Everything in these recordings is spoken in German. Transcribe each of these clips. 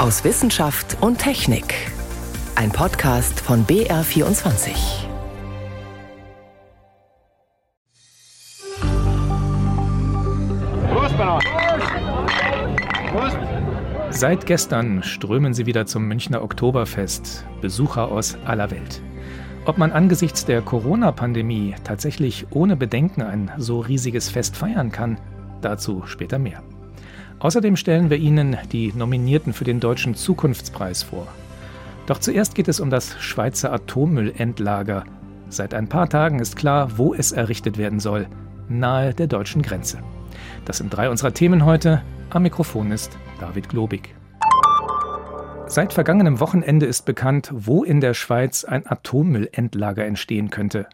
aus Wissenschaft und Technik. Ein Podcast von BR24. Seit gestern strömen sie wieder zum Münchner Oktoberfest, Besucher aus aller Welt. Ob man angesichts der Corona-Pandemie tatsächlich ohne Bedenken ein so riesiges Fest feiern kann, dazu später mehr. Außerdem stellen wir Ihnen die Nominierten für den Deutschen Zukunftspreis vor. Doch zuerst geht es um das Schweizer Atommüllendlager. Seit ein paar Tagen ist klar, wo es errichtet werden soll, nahe der deutschen Grenze. Das sind drei unserer Themen heute. Am Mikrofon ist David Globig. Seit vergangenem Wochenende ist bekannt, wo in der Schweiz ein Atommüllendlager entstehen könnte.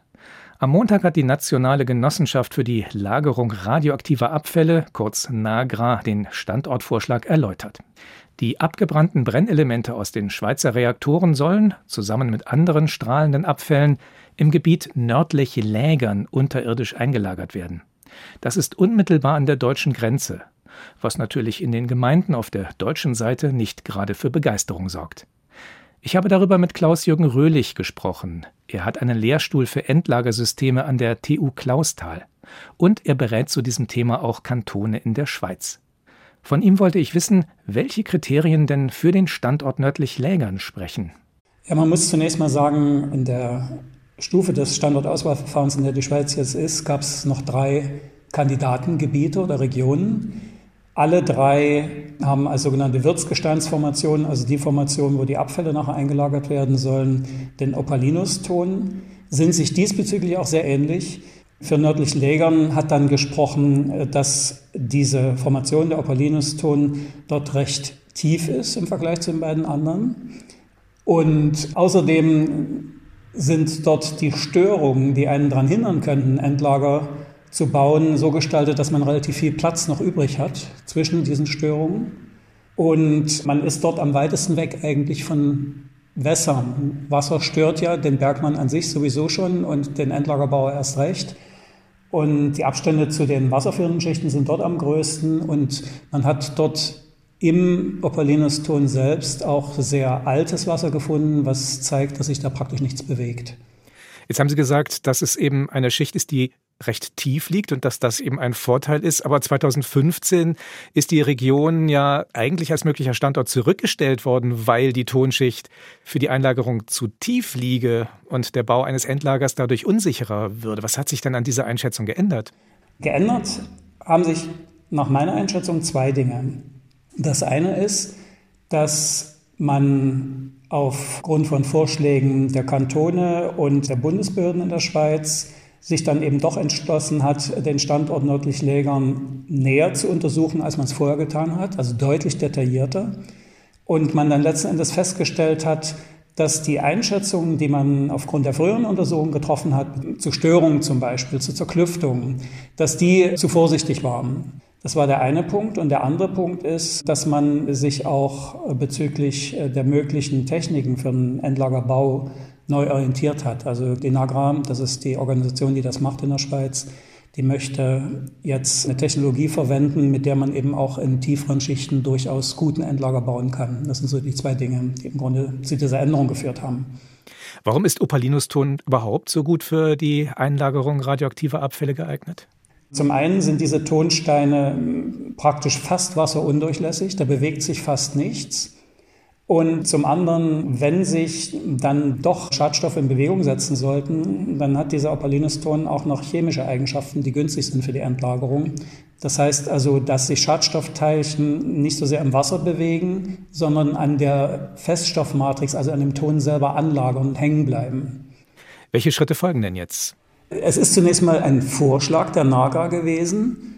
Am Montag hat die Nationale Genossenschaft für die Lagerung radioaktiver Abfälle, kurz NAGRA, den Standortvorschlag erläutert. Die abgebrannten Brennelemente aus den Schweizer Reaktoren sollen, zusammen mit anderen strahlenden Abfällen, im Gebiet nördlich Lägern unterirdisch eingelagert werden. Das ist unmittelbar an der deutschen Grenze, was natürlich in den Gemeinden auf der deutschen Seite nicht gerade für Begeisterung sorgt. Ich habe darüber mit Klaus-Jürgen Röhlich gesprochen. Er hat einen Lehrstuhl für Endlagersysteme an der TU Clausthal. Und er berät zu diesem Thema auch Kantone in der Schweiz. Von ihm wollte ich wissen, welche Kriterien denn für den Standort nördlich Lägern sprechen. Ja, man muss zunächst mal sagen, in der Stufe des Standortauswahlverfahrens, in der die Schweiz jetzt ist, gab es noch drei Kandidatengebiete oder Regionen. Alle drei haben als sogenannte Wirtsgesteinsformationen, also die Formation, wo die Abfälle nachher eingelagert werden sollen, den Opalinus-Ton, sind sich diesbezüglich auch sehr ähnlich. Für nördlich Lägern hat dann gesprochen, dass diese Formation der Opalinus-Ton dort recht tief ist im Vergleich zu den beiden anderen. Und außerdem sind dort die Störungen, die einen daran hindern könnten, Endlager zu bauen, so gestaltet, dass man relativ viel Platz noch übrig hat zwischen diesen Störungen. Und man ist dort am weitesten weg eigentlich von Wässern. Wasser stört ja den Bergmann an sich sowieso schon und den Endlagerbauer erst recht. Und die Abstände zu den wasserführenden Schichten sind dort am größten und man hat dort im Opalinuston selbst auch sehr altes Wasser gefunden, was zeigt, dass sich da praktisch nichts bewegt. Jetzt haben Sie gesagt, dass es eben eine Schicht ist, die recht tief liegt und dass das eben ein Vorteil ist. Aber 2015 ist die Region ja eigentlich als möglicher Standort zurückgestellt worden, weil die Tonschicht für die Einlagerung zu tief liege und der Bau eines Endlagers dadurch unsicherer würde. Was hat sich denn an dieser Einschätzung geändert? Geändert haben sich nach meiner Einschätzung zwei Dinge. Das eine ist, dass man aufgrund von Vorschlägen der Kantone und der Bundesbehörden in der Schweiz sich dann eben doch entschlossen hat, den Standort nördlich Lägern näher zu untersuchen, als man es vorher getan hat, also deutlich detaillierter. Und man dann letzten Endes festgestellt hat, dass die Einschätzungen, die man aufgrund der früheren Untersuchungen getroffen hat, zu Störungen zum Beispiel, zu Zerklüftungen, dass die zu vorsichtig waren. Das war der eine Punkt. Und der andere Punkt ist, dass man sich auch bezüglich der möglichen Techniken für den Endlagerbau neu orientiert hat. Also die NAGRA, das ist die Organisation, die das macht in der Schweiz, die möchte jetzt eine Technologie verwenden, mit der man eben auch in tieferen Schichten durchaus guten Endlager bauen kann. Das sind so die zwei Dinge, die im Grunde zu dieser Änderung geführt haben. Warum ist Opalinuston überhaupt so gut für die Einlagerung radioaktiver Abfälle geeignet? Zum einen sind diese Tonsteine praktisch fast wasserundurchlässig, da bewegt sich fast nichts. Und zum anderen, wenn sich dann doch Schadstoffe in Bewegung setzen sollten, dann hat dieser Opalinuston auch noch chemische Eigenschaften, die günstig sind für die Endlagerung. Das heißt also, dass sich Schadstoffteilchen nicht so sehr im Wasser bewegen, sondern an der Feststoffmatrix, also an dem Ton selber anlagern und hängen bleiben. Welche Schritte folgen denn jetzt? Es ist zunächst mal ein Vorschlag der NAGA gewesen.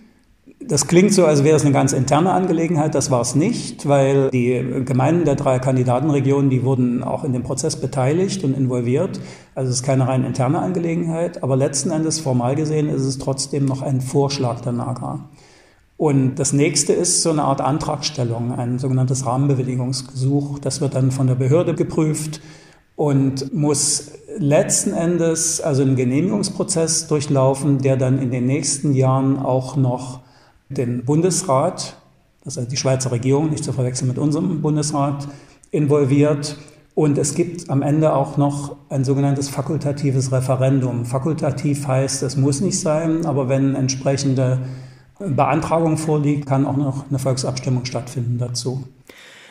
Das klingt so, als wäre es eine ganz interne Angelegenheit. Das war es nicht, weil die Gemeinden der drei Kandidatenregionen, die wurden auch in dem Prozess beteiligt und involviert. Also es ist keine rein interne Angelegenheit. Aber letzten Endes, formal gesehen, ist es trotzdem noch ein Vorschlag der NAGA. Und das nächste ist so eine Art Antragstellung, ein sogenanntes Rahmenbewilligungsgesuch. Das wird dann von der Behörde geprüft und muss letzten Endes also einen Genehmigungsprozess durchlaufen, der dann in den nächsten Jahren auch noch den Bundesrat, also die Schweizer Regierung, nicht zu verwechseln mit unserem Bundesrat, involviert. Und es gibt am Ende auch noch ein sogenanntes fakultatives Referendum. Fakultativ heißt, es muss nicht sein, aber wenn entsprechende Beantragung vorliegt, kann auch noch eine Volksabstimmung stattfinden dazu.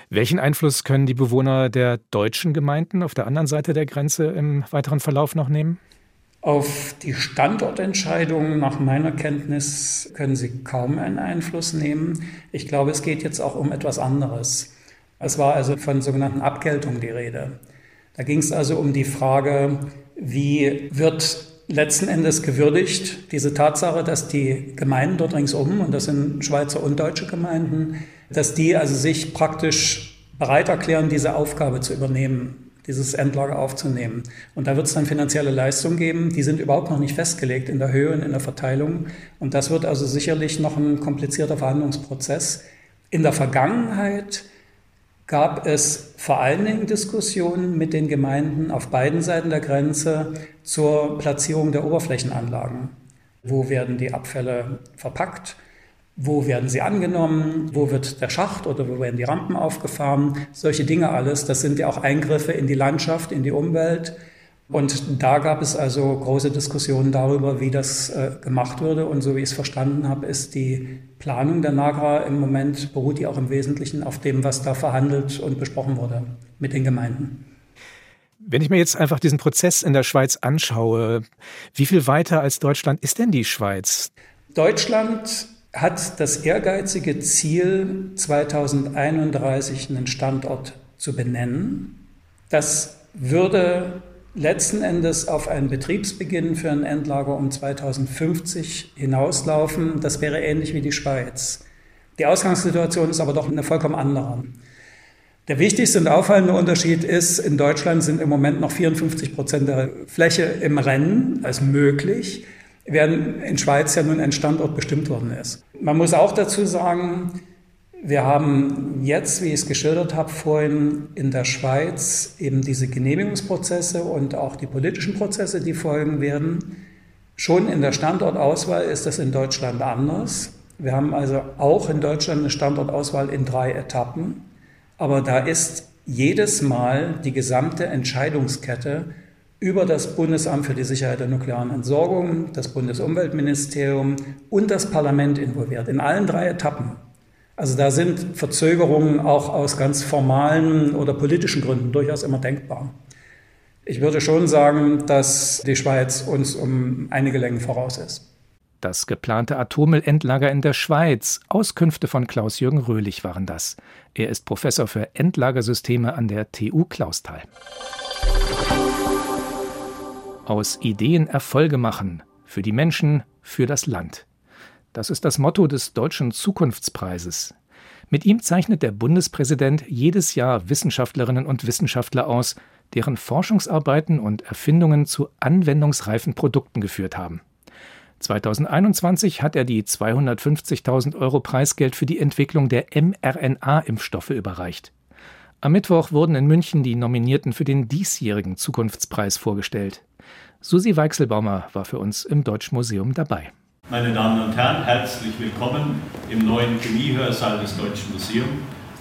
Welchen Einfluss können die Bewohner der deutschen Gemeinden auf der anderen Seite der Grenze im weiteren Verlauf noch nehmen? Auf die Standortentscheidung nach meiner Kenntnis können sie kaum einen Einfluss nehmen. Ich glaube, es geht jetzt auch um etwas anderes. Es war also von sogenannten Abgeltung die Rede. Da ging es also um die Frage, wie wird letzten Endes gewürdigt diese Tatsache, dass die Gemeinden dort ringsum, und das sind Schweizer und deutsche Gemeinden, dass die also sich praktisch bereit erklären, diese Aufgabe zu übernehmen, dieses Endlager aufzunehmen. Und da wird es dann finanzielle Leistungen geben, die sind überhaupt noch nicht festgelegt in der Höhe und in der Verteilung. Und das wird also sicherlich noch ein komplizierter Verhandlungsprozess. In der Vergangenheit gab es vor allen Dingen Diskussionen mit den Gemeinden auf beiden Seiten der Grenze zur Platzierung der Oberflächenanlagen. Wo werden die Abfälle verpackt? Wo werden sie angenommen? Wo wird der Schacht oder wo werden die Rampen aufgefahren? Solche Dinge alles. Das sind ja auch Eingriffe in die Landschaft, in die Umwelt. Und da gab es also große Diskussionen darüber, wie das äh, gemacht würde. Und so wie ich es verstanden habe, ist die Planung der Nagra im Moment, beruht die auch im Wesentlichen auf dem, was da verhandelt und besprochen wurde mit den Gemeinden. Wenn ich mir jetzt einfach diesen Prozess in der Schweiz anschaue, wie viel weiter als Deutschland ist denn die Schweiz? Deutschland hat das ehrgeizige Ziel, 2031 einen Standort zu benennen. Das würde letzten Endes auf einen Betriebsbeginn für ein Endlager um 2050 hinauslaufen. Das wäre ähnlich wie die Schweiz. Die Ausgangssituation ist aber doch eine vollkommen andere. Der wichtigste und auffallende Unterschied ist, in Deutschland sind im Moment noch 54 Prozent der Fläche im Rennen als möglich während in Schweiz ja nun ein Standort bestimmt worden ist. Man muss auch dazu sagen, wir haben jetzt, wie ich es geschildert habe, vorhin in der Schweiz eben diese Genehmigungsprozesse und auch die politischen Prozesse, die folgen werden. Schon in der Standortauswahl ist das in Deutschland anders. Wir haben also auch in Deutschland eine Standortauswahl in drei Etappen. Aber da ist jedes Mal die gesamte Entscheidungskette über das Bundesamt für die Sicherheit der nuklearen Entsorgung, das Bundesumweltministerium und das Parlament involviert, in allen drei Etappen. Also da sind Verzögerungen auch aus ganz formalen oder politischen Gründen durchaus immer denkbar. Ich würde schon sagen, dass die Schweiz uns um einige Längen voraus ist. Das geplante Atommüllendlager in der Schweiz. Auskünfte von Klaus-Jürgen Röhlich waren das. Er ist Professor für Endlagersysteme an der TU Clausthal. Aus Ideen Erfolge machen. Für die Menschen, für das Land. Das ist das Motto des Deutschen Zukunftspreises. Mit ihm zeichnet der Bundespräsident jedes Jahr Wissenschaftlerinnen und Wissenschaftler aus, deren Forschungsarbeiten und Erfindungen zu anwendungsreifen Produkten geführt haben. 2021 hat er die 250.000 Euro Preisgeld für die Entwicklung der mRNA-Impfstoffe überreicht. Am Mittwoch wurden in München die Nominierten für den diesjährigen Zukunftspreis vorgestellt. Susi Weichselbaumer war für uns im Deutschen Museum dabei. Meine Damen und Herren, herzlich willkommen im neuen Chemiehörsaal des Deutschen Museums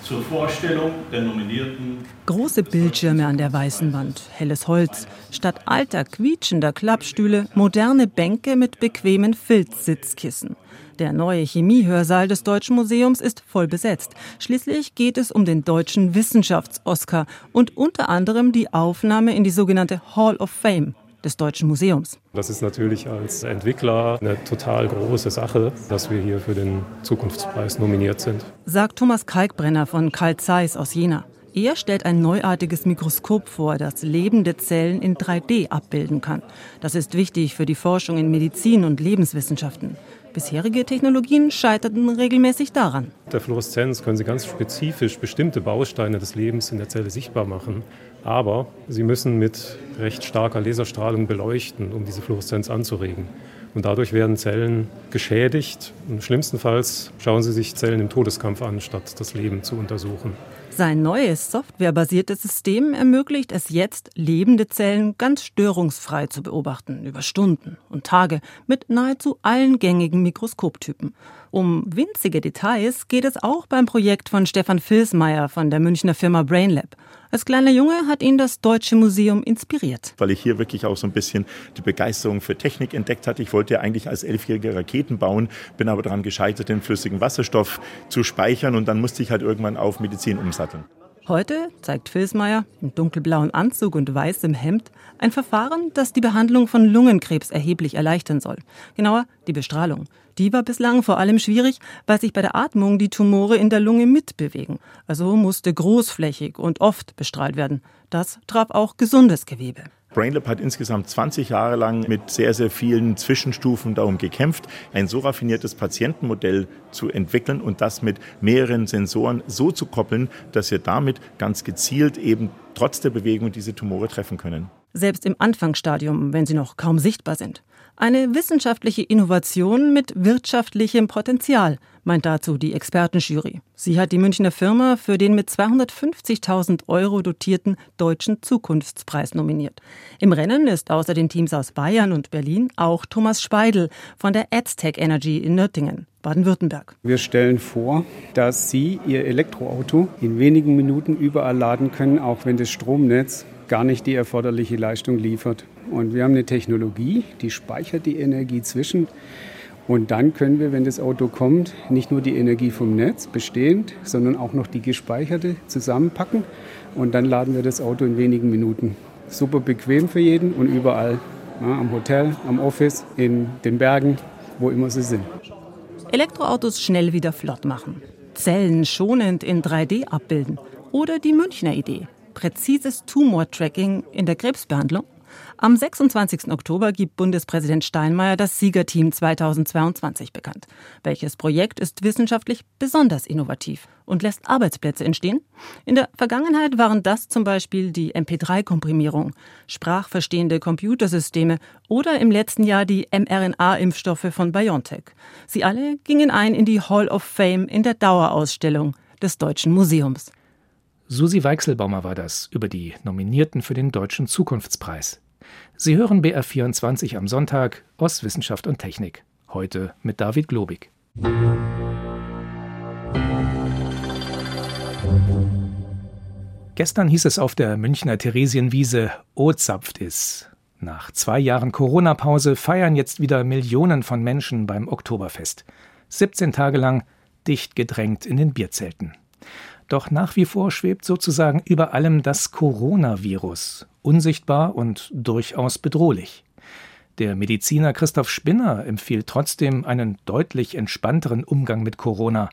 zur Vorstellung der Nominierten. Große Bildschirme an der weißen Wand, helles Holz, statt alter quietschender Klappstühle moderne Bänke mit bequemen Filzsitzkissen. Der neue Chemiehörsaal des Deutschen Museums ist voll besetzt. Schließlich geht es um den deutschen Wissenschafts-Oscar und unter anderem die Aufnahme in die sogenannte Hall of Fame des Deutschen Museums. Das ist natürlich als Entwickler eine total große Sache, dass wir hier für den Zukunftspreis nominiert sind. Sagt Thomas Kalkbrenner von Carl Zeiss aus Jena. Er stellt ein neuartiges Mikroskop vor, das lebende Zellen in 3D abbilden kann. Das ist wichtig für die Forschung in Medizin und Lebenswissenschaften. Bisherige Technologien scheiterten regelmäßig daran. Mit der Fluoreszenz können Sie ganz spezifisch bestimmte Bausteine des Lebens in der Zelle sichtbar machen. Aber Sie müssen mit recht starker Laserstrahlung beleuchten, um diese Fluoreszenz anzuregen. Und dadurch werden Zellen geschädigt. Und schlimmstenfalls schauen Sie sich Zellen im Todeskampf an, statt das Leben zu untersuchen. Sein neues softwarebasiertes System ermöglicht es jetzt, lebende Zellen ganz störungsfrei zu beobachten, über Stunden und Tage mit nahezu allen gängigen Mikroskoptypen. Um winzige Details geht es auch beim Projekt von Stefan Filsmeier von der Münchner Firma BrainLab. Als kleiner Junge hat ihn das Deutsche Museum inspiriert. Weil ich hier wirklich auch so ein bisschen die Begeisterung für Technik entdeckt hatte. Ich wollte ja eigentlich als Elfjähriger Raketen bauen, bin aber daran gescheitert, den flüssigen Wasserstoff zu speichern und dann musste ich halt irgendwann auf Medizin umsatteln. Heute zeigt Filsmeier im dunkelblauen Anzug und weißem Hemd ein Verfahren, das die Behandlung von Lungenkrebs erheblich erleichtern soll. Genauer die Bestrahlung. Die war bislang vor allem schwierig, weil sich bei der Atmung die Tumore in der Lunge mitbewegen. Also musste großflächig und oft bestrahlt werden. Das traf auch gesundes Gewebe. BrainLab hat insgesamt 20 Jahre lang mit sehr, sehr vielen Zwischenstufen darum gekämpft, ein so raffiniertes Patientenmodell zu entwickeln und das mit mehreren Sensoren so zu koppeln, dass wir damit ganz gezielt eben trotz der Bewegung diese Tumore treffen können. Selbst im Anfangsstadium, wenn sie noch kaum sichtbar sind. Eine wissenschaftliche Innovation mit wirtschaftlichem Potenzial, meint dazu die Expertenjury. Sie hat die Münchner Firma für den mit 250.000 Euro dotierten Deutschen Zukunftspreis nominiert. Im Rennen ist außer den Teams aus Bayern und Berlin auch Thomas Speidel von der Aztec Energy in Nürtingen. Baden-Württemberg. Wir stellen vor, dass Sie Ihr Elektroauto in wenigen Minuten überall laden können, auch wenn das Stromnetz gar nicht die erforderliche Leistung liefert. Und wir haben eine Technologie, die speichert die Energie zwischen. Und dann können wir, wenn das Auto kommt, nicht nur die Energie vom Netz bestehend, sondern auch noch die gespeicherte zusammenpacken. Und dann laden wir das Auto in wenigen Minuten. Super bequem für jeden und überall. Ja, am Hotel, am Office, in den Bergen, wo immer sie sind. Elektroautos schnell wieder flott machen. Zellen schonend in 3D abbilden. Oder die Münchner Idee. Präzises Tumortracking in der Krebsbehandlung am 26. Oktober gibt Bundespräsident Steinmeier das Siegerteam 2022 bekannt. Welches Projekt ist wissenschaftlich besonders innovativ und lässt Arbeitsplätze entstehen? In der Vergangenheit waren das zum Beispiel die MP3-Komprimierung, sprachverstehende Computersysteme oder im letzten Jahr die mRNA-Impfstoffe von BioNTech. Sie alle gingen ein in die Hall of Fame in der Dauerausstellung des Deutschen Museums. Susi Weichselbaumer war das über die Nominierten für den Deutschen Zukunftspreis. Sie hören BR24 am Sonntag aus Wissenschaft und Technik. Heute mit David Globig. Gestern hieß es auf der Münchner Theresienwiese, O zapft is. Nach zwei Jahren Corona-Pause feiern jetzt wieder Millionen von Menschen beim Oktoberfest. 17 Tage lang dicht gedrängt in den Bierzelten. Doch nach wie vor schwebt sozusagen über allem das Coronavirus, unsichtbar und durchaus bedrohlich. Der Mediziner Christoph Spinner empfiehlt trotzdem einen deutlich entspannteren Umgang mit Corona.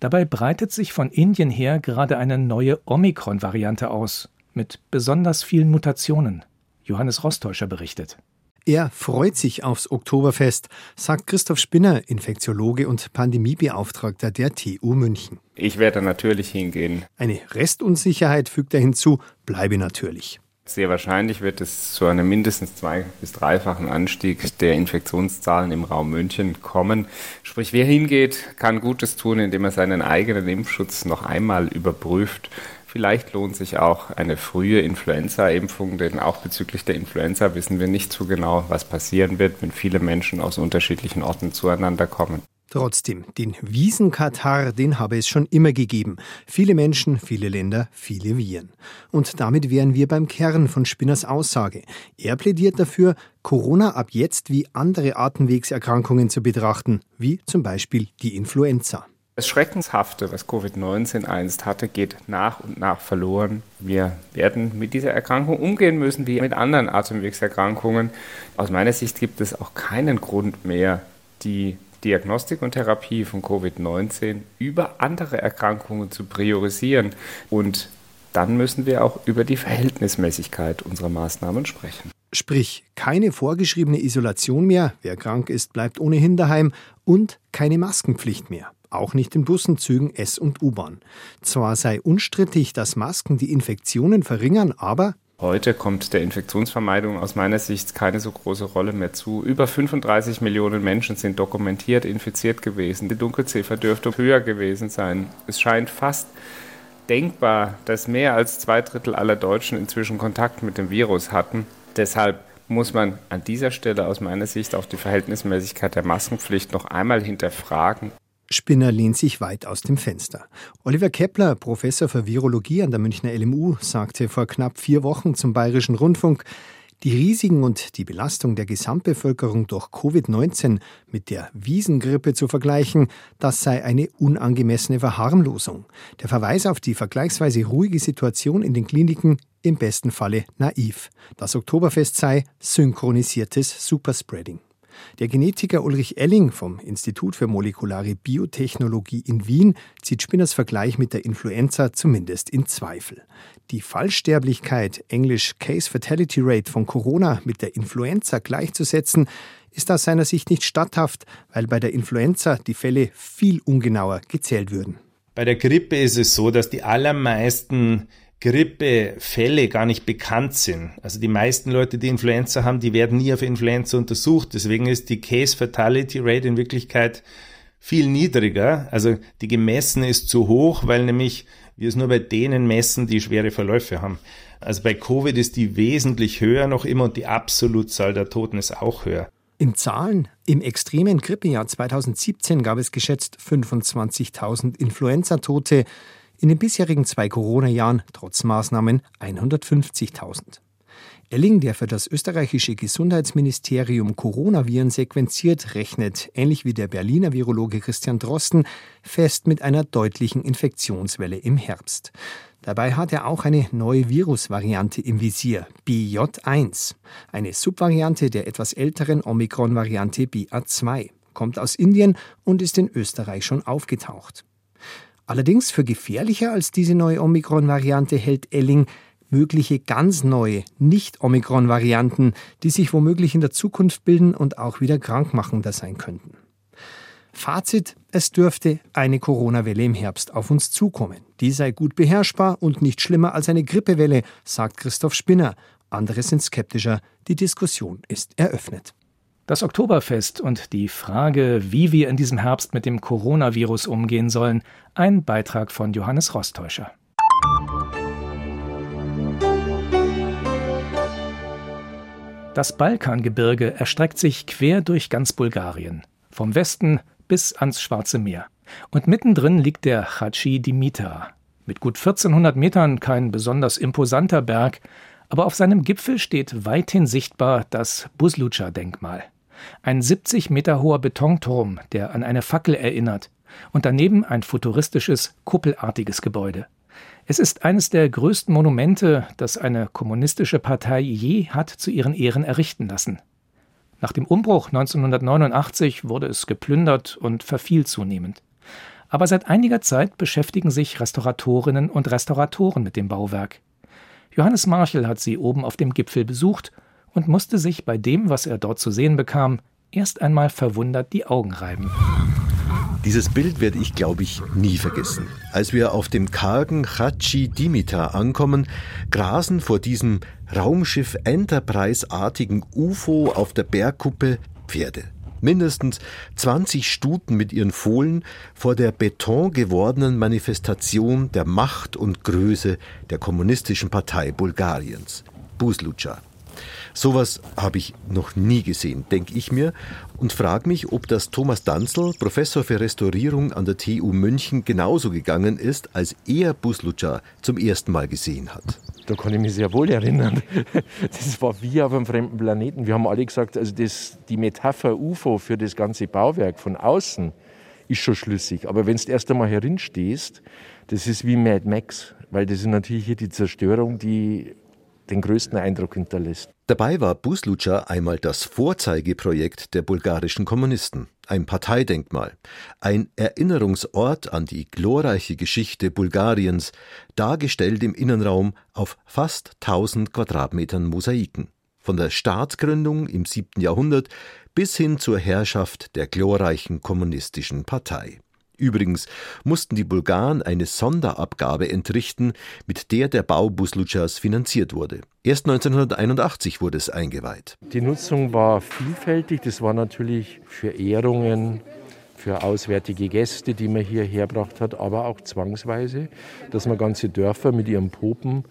Dabei breitet sich von Indien her gerade eine neue Omikron-Variante aus, mit besonders vielen Mutationen. Johannes Rostäuscher berichtet. Er freut sich aufs Oktoberfest, sagt Christoph Spinner, Infektiologe und Pandemiebeauftragter der TU München. Ich werde natürlich hingehen. Eine Restunsicherheit fügt er hinzu, bleibe natürlich. Sehr wahrscheinlich wird es zu einem mindestens zwei- bis dreifachen Anstieg der Infektionszahlen im Raum München kommen. Sprich, wer hingeht, kann Gutes tun, indem er seinen eigenen Impfschutz noch einmal überprüft Vielleicht lohnt sich auch eine frühe Influenza-Impfung, denn auch bezüglich der Influenza wissen wir nicht so genau, was passieren wird, wenn viele Menschen aus unterschiedlichen Orten zueinander kommen. Trotzdem, den Wiesenkatar, den habe es schon immer gegeben. Viele Menschen, viele Länder, viele Viren. Und damit wären wir beim Kern von Spinners Aussage. Er plädiert dafür, Corona ab jetzt wie andere Atemwegserkrankungen zu betrachten, wie zum Beispiel die Influenza. Das Schreckenshafte, was Covid-19 einst hatte, geht nach und nach verloren. Wir werden mit dieser Erkrankung umgehen müssen wie mit anderen Atemwegserkrankungen. Aus meiner Sicht gibt es auch keinen Grund mehr, die Diagnostik und Therapie von Covid-19 über andere Erkrankungen zu priorisieren. Und dann müssen wir auch über die Verhältnismäßigkeit unserer Maßnahmen sprechen. Sprich, keine vorgeschriebene Isolation mehr, wer krank ist, bleibt ohnehin daheim und keine Maskenpflicht mehr. Auch nicht in Bussen, Zügen, S- und U-Bahn. Zwar sei unstrittig, dass Masken die Infektionen verringern, aber Heute kommt der Infektionsvermeidung aus meiner Sicht keine so große Rolle mehr zu. Über 35 Millionen Menschen sind dokumentiert infiziert gewesen. Die Dunkelziffer dürfte höher gewesen sein. Es scheint fast denkbar, dass mehr als zwei Drittel aller Deutschen inzwischen Kontakt mit dem Virus hatten. Deshalb muss man an dieser Stelle aus meiner Sicht auch die Verhältnismäßigkeit der Maskenpflicht noch einmal hinterfragen. Spinner lehnt sich weit aus dem Fenster. Oliver Kepler, Professor für Virologie an der Münchner LMU, sagte vor knapp vier Wochen zum Bayerischen Rundfunk, die Risiken und die Belastung der Gesamtbevölkerung durch Covid-19 mit der Wiesengrippe zu vergleichen, das sei eine unangemessene Verharmlosung. Der Verweis auf die vergleichsweise ruhige Situation in den Kliniken im besten Falle naiv. Das Oktoberfest sei synchronisiertes Superspreading. Der Genetiker Ulrich Elling vom Institut für molekulare Biotechnologie in Wien zieht Spinners Vergleich mit der Influenza zumindest in Zweifel. Die Fallsterblichkeit, englisch Case Fatality Rate von Corona mit der Influenza gleichzusetzen, ist aus seiner Sicht nicht statthaft, weil bei der Influenza die Fälle viel ungenauer gezählt würden. Bei der Grippe ist es so, dass die allermeisten Grippefälle gar nicht bekannt sind. Also die meisten Leute, die Influenza haben, die werden nie auf Influenza untersucht. Deswegen ist die Case Fatality Rate in Wirklichkeit viel niedriger. Also die gemessene ist zu hoch, weil nämlich wir es nur bei denen messen, die schwere Verläufe haben. Also bei Covid ist die wesentlich höher noch immer und die Absolutzahl der Toten ist auch höher. In Zahlen, im extremen Grippejahr 2017 gab es geschätzt 25.000 Influenza-Tote in den bisherigen zwei Corona-Jahren trotz Maßnahmen 150.000. Elling, der für das österreichische Gesundheitsministerium Coronaviren sequenziert, rechnet, ähnlich wie der Berliner Virologe Christian Drosten, fest mit einer deutlichen Infektionswelle im Herbst. Dabei hat er auch eine neue Virusvariante im Visier, BJ1, eine Subvariante der etwas älteren Omikron-Variante BA2, kommt aus Indien und ist in Österreich schon aufgetaucht. Allerdings für gefährlicher als diese neue Omikron-Variante hält Elling mögliche ganz neue Nicht-Omikron-Varianten, die sich womöglich in der Zukunft bilden und auch wieder krankmachender sein könnten. Fazit, es dürfte eine Corona-Welle im Herbst auf uns zukommen. Die sei gut beherrschbar und nicht schlimmer als eine Grippewelle, sagt Christoph Spinner. Andere sind skeptischer. Die Diskussion ist eröffnet. Das Oktoberfest und die Frage, wie wir in diesem Herbst mit dem Coronavirus umgehen sollen, ein Beitrag von Johannes Rostäuscher. Das Balkangebirge erstreckt sich quer durch ganz Bulgarien, vom Westen bis ans Schwarze Meer. Und mittendrin liegt der Chachi Dimitra. Mit gut 1400 Metern kein besonders imposanter Berg, aber auf seinem Gipfel steht weithin sichtbar das Buslucha-Denkmal. Ein 70 Meter hoher Betonturm, der an eine Fackel erinnert, und daneben ein futuristisches, kuppelartiges Gebäude. Es ist eines der größten Monumente, das eine kommunistische Partei je hat zu ihren Ehren errichten lassen. Nach dem Umbruch 1989 wurde es geplündert und verfiel zunehmend. Aber seit einiger Zeit beschäftigen sich Restauratorinnen und Restauratoren mit dem Bauwerk. Johannes Marchel hat sie oben auf dem Gipfel besucht und musste sich bei dem, was er dort zu sehen bekam, erst einmal verwundert die Augen reiben. Dieses Bild werde ich, glaube ich, nie vergessen. Als wir auf dem kargen Chachi Dimitar ankommen, grasen vor diesem Raumschiff Enterprise-artigen UFO auf der Bergkuppe Pferde. Mindestens 20 Stuten mit ihren Fohlen vor der betongewordenen Manifestation der Macht und Größe der kommunistischen Partei Bulgariens, Buslucha. Sowas habe ich noch nie gesehen, denke ich mir, und frage mich, ob das Thomas Danzel, Professor für Restaurierung an der TU München, genauso gegangen ist, als er Buslucha zum ersten Mal gesehen hat. Da kann ich mich sehr wohl erinnern. Das war wie auf einem fremden Planeten. Wir haben alle gesagt, also das, die Metapher UFO für das ganze Bauwerk von außen ist schon schlüssig. Aber wenn du erst einmal herinstehst, das ist wie Mad Max, weil das ist natürlich hier die Zerstörung, die den größten Eindruck hinterlässt. Dabei war Buslucha einmal das Vorzeigeprojekt der bulgarischen Kommunisten, ein Parteidenkmal, ein Erinnerungsort an die glorreiche Geschichte Bulgariens, dargestellt im Innenraum auf fast 1000 Quadratmetern Mosaiken. Von der Staatsgründung im 7. Jahrhundert bis hin zur Herrschaft der glorreichen kommunistischen Partei. Übrigens mussten die Bulgaren eine Sonderabgabe entrichten, mit der der Bau Buslutschas finanziert wurde. Erst 1981 wurde es eingeweiht. Die Nutzung war vielfältig. Das war natürlich für Ehrungen, für auswärtige Gäste, die man hierher gebracht hat, aber auch zwangsweise, dass man ganze Dörfer mit ihren Popen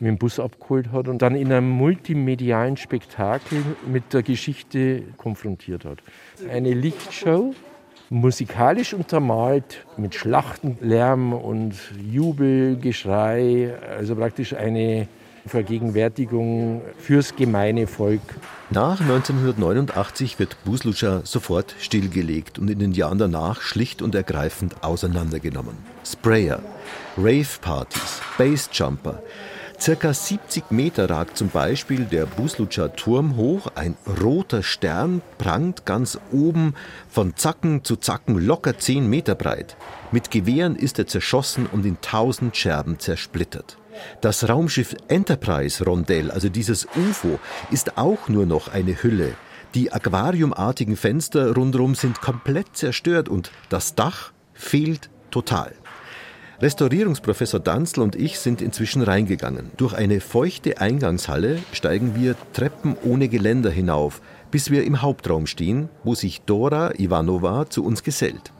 mit dem Bus abgeholt hat und dann in einem multimedialen Spektakel mit der Geschichte konfrontiert hat. Eine Lichtshow, musikalisch untermalt mit Schlachtenlärm und Jubelgeschrei, also praktisch eine Vergegenwärtigung fürs gemeine Volk. Nach 1989 wird Buslucha sofort stillgelegt und in den Jahren danach schlicht und ergreifend auseinandergenommen. Sprayer, Rave-Partys, Bassjumper, Circa 70 Meter ragt zum Beispiel der Buslutscher Turm hoch. Ein roter Stern prangt ganz oben, von Zacken zu Zacken locker 10 Meter breit. Mit Gewehren ist er zerschossen und in tausend Scherben zersplittert. Das Raumschiff Enterprise Rondell, also dieses UFO, ist auch nur noch eine Hülle. Die aquariumartigen Fenster rundherum sind komplett zerstört und das Dach fehlt total. Restaurierungsprofessor Danzl und ich sind inzwischen reingegangen. Durch eine feuchte Eingangshalle steigen wir Treppen ohne Geländer hinauf, bis wir im Hauptraum stehen, wo sich Dora Ivanova zu uns gesellt.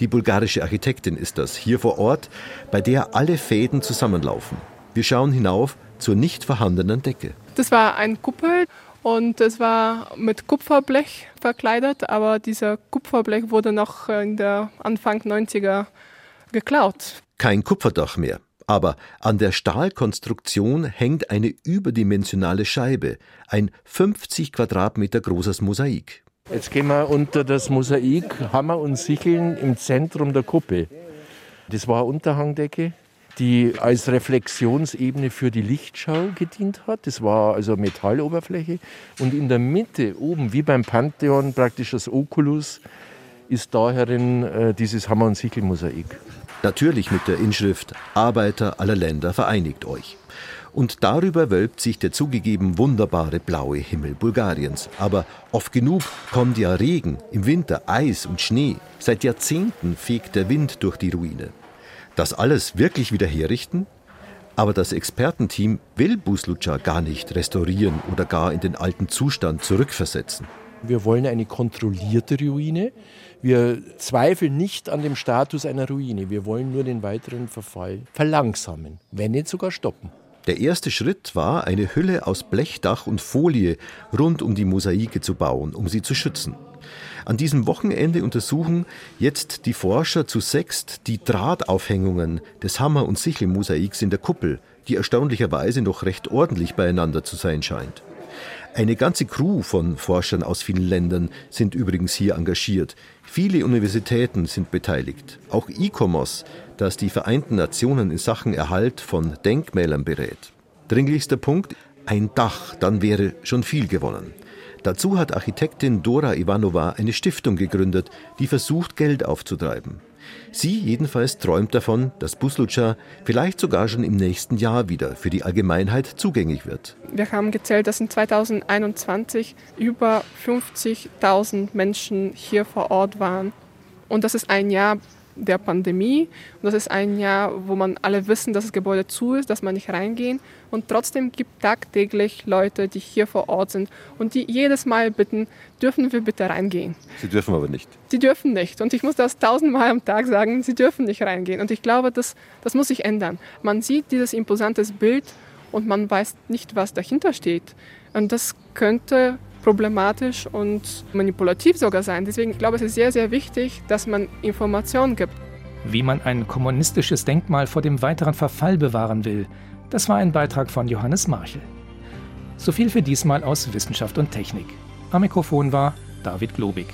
Die bulgarische Architektin ist das, hier vor Ort, bei der alle Fäden zusammenlaufen. Wir schauen hinauf zur nicht vorhandenen Decke. Das war ein Kuppel und es war mit Kupferblech verkleidet, aber dieser Kupferblech wurde noch in der Anfang 90er geklaut. Kein Kupferdach mehr. Aber an der Stahlkonstruktion hängt eine überdimensionale Scheibe, ein 50 Quadratmeter großes Mosaik. Jetzt gehen wir unter das Mosaik Hammer und Sicheln im Zentrum der Kuppel. Das war eine Unterhangdecke, die als Reflexionsebene für die Lichtschau gedient hat. Das war also Metalloberfläche. Und in der Mitte, oben wie beim Pantheon, praktisch das Oculus, ist daherin äh, dieses Hammer- und Sichelmosaik. Natürlich mit der Inschrift Arbeiter aller Länder vereinigt euch. Und darüber wölbt sich der zugegeben wunderbare blaue Himmel Bulgariens. Aber oft genug kommt ja Regen, im Winter Eis und Schnee. Seit Jahrzehnten fegt der Wind durch die Ruine. Das alles wirklich wieder herrichten? Aber das Expertenteam will Buslucha gar nicht restaurieren oder gar in den alten Zustand zurückversetzen. Wir wollen eine kontrollierte Ruine. Wir zweifeln nicht an dem Status einer Ruine. Wir wollen nur den weiteren Verfall verlangsamen, wenn nicht sogar stoppen. Der erste Schritt war, eine Hülle aus Blechdach und Folie rund um die Mosaike zu bauen, um sie zu schützen. An diesem Wochenende untersuchen jetzt die Forscher zu sechst die Drahtaufhängungen des Hammer- und Sichelmosaiks in der Kuppel, die erstaunlicherweise noch recht ordentlich beieinander zu sein scheint. Eine ganze Crew von Forschern aus vielen Ländern sind übrigens hier engagiert. Viele Universitäten sind beteiligt. Auch ICOMOS, das die Vereinten Nationen in Sachen Erhalt von Denkmälern berät. Dringlichster Punkt, ein Dach, dann wäre schon viel gewonnen. Dazu hat Architektin Dora Ivanova eine Stiftung gegründet, die versucht, Geld aufzutreiben. Sie jedenfalls träumt davon, dass Buslucha vielleicht sogar schon im nächsten Jahr wieder für die Allgemeinheit zugänglich wird. Wir haben gezählt, dass in 2021 über 50.000 Menschen hier vor Ort waren. Und das ist ein Jahr der Pandemie. Und das ist ein Jahr, wo man alle wissen, dass das Gebäude zu ist, dass man nicht reingehen. Und trotzdem gibt tagtäglich Leute, die hier vor Ort sind und die jedes Mal bitten, dürfen wir bitte reingehen. Sie dürfen aber nicht. Sie dürfen nicht. Und ich muss das tausendmal am Tag sagen, sie dürfen nicht reingehen. Und ich glaube, das, das muss sich ändern. Man sieht dieses imposantes Bild und man weiß nicht, was dahinter steht. Und das könnte problematisch und manipulativ sogar sein. Deswegen glaube ich, es ist sehr, sehr wichtig, dass man Informationen gibt. Wie man ein kommunistisches Denkmal vor dem weiteren Verfall bewahren will, das war ein Beitrag von Johannes Marchel. So viel für diesmal aus Wissenschaft und Technik. Am Mikrofon war David Globig.